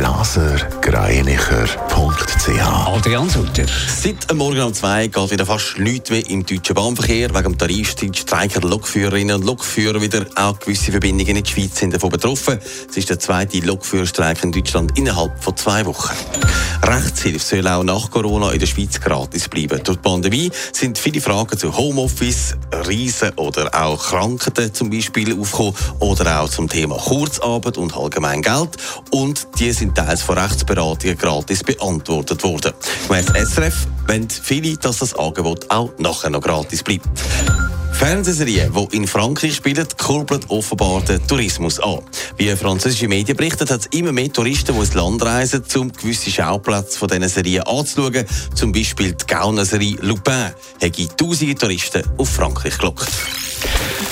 blasergreinicher.ch Adrian Sutter. Seit Morgen um zwei geht wieder fast nichts mehr im deutschen Bahnverkehr. Wegen dem Tarifstreit streiken Lokführerinnen und Lokführer wieder. Auch gewisse Verbindungen in die Schweiz sind davon betroffen. Es ist der zweite Lokführerstreik in Deutschland innerhalb von zwei Wochen. Rechtshilfe soll auch nach Corona in der Schweiz gratis bleiben. Durch die Pandemie sind viele Fragen zu Homeoffice, Reisen oder auch Krankheiten zum Beispiel aufgekommen oder auch zum Thema Kurzarbeit und allgemein Geld. Und die sind teils von Rechtsberatungen gratis beantwortet worden. Gemäss SRF wollen viele, dass das Angebot auch nachher noch gratis bleibt. Fernsehserie, die in Frankreich spielen, kurbelt offenbar den Tourismus an. Wie französische Medien berichten, hat es immer mehr Touristen, die ins Land reisen, um gewisse Schauplätze von diesen Serien anzuschauen. Zum Beispiel die Gaunerserie Lupin hat tausende Touristen auf Frankreich gelockt.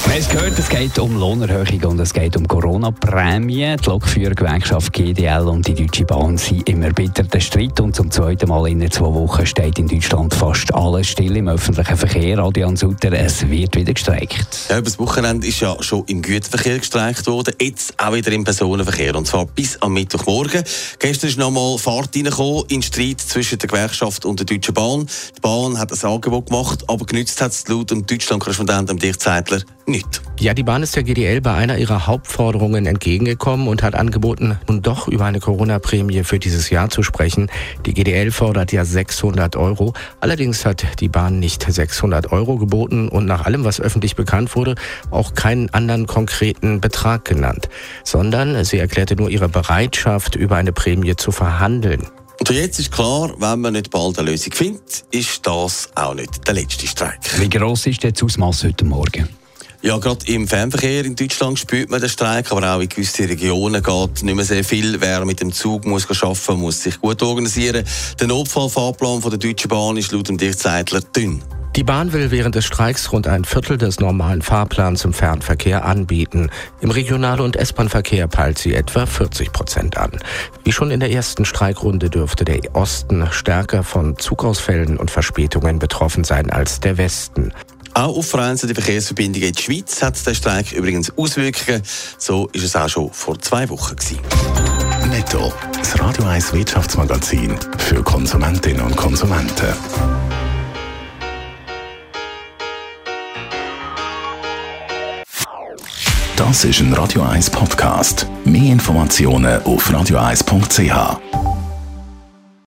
Wir haben es gehört, es geht um Lohnerhöhung und es geht um Corona-Prämien. Die Lokführergewerkschaft GDL und die Deutsche Bahn sind immer bitter der Streit und zum zweiten Mal in zwei Wochen steht in Deutschland fast alles still im öffentlichen Verkehr. Adrian Sutter, es wird wieder gestreikt. Ja, das Wochenende ist ja schon im Güterverkehr gestreikt worden, jetzt auch wieder im Personenverkehr und zwar bis am Mittwochmorgen. Gestern ist nochmal Fahrt reingekommen in den Streit zwischen der Gewerkschaft und der Deutschen Bahn. Die Bahn hat ein Angebot gemacht, aber genützt hat es laut dem Deutschland-Korrespondenten Dirk Zeitler nicht. Ja, die Bahn ist der GDL bei einer ihrer Hauptforderungen entgegengekommen und hat angeboten, nun doch über eine Corona-Prämie für dieses Jahr zu sprechen. Die GDL fordert ja 600 Euro. Allerdings hat die Bahn nicht 600 Euro geboten und nach allem, was öffentlich bekannt wurde, auch keinen anderen konkreten Betrag genannt, sondern sie erklärte nur ihre Bereitschaft, über eine Prämie zu verhandeln. Und jetzt ist klar, wenn man nicht bald eine Lösung findet, ist das auch nicht der letzte Streik. Wie gross ist das Ausmaß heute Morgen? Ja, gerade im Fernverkehr in Deutschland spürt man den Streik, aber auch in gewissen Regionen geht nicht mehr sehr viel. Wer mit dem Zug muss arbeiten muss sich gut organisieren. Der Notfallfahrplan von der Deutschen Bahn ist laut dem Dirkzeitler dünn. Die Bahn will während des Streiks rund ein Viertel des normalen Fahrplans im Fernverkehr anbieten. Im Regional- und S-Bahn-Verkehr peilt sie etwa 40 Prozent an. Wie schon in der ersten Streikrunde dürfte der Osten stärker von Zugausfällen und Verspätungen betroffen sein als der Westen. Auch auf vereinzelte Verkehrsverbindungen in der Schweiz hat der Streik übrigens Auswirkungen. So ist es auch schon vor zwei Wochen. Gewesen. Netto. Das Radio 1 Wirtschaftsmagazin für Konsumentinnen und Konsumenten. Das ist ein Radio 1 Podcast. Mehr Informationen auf radio1.ch.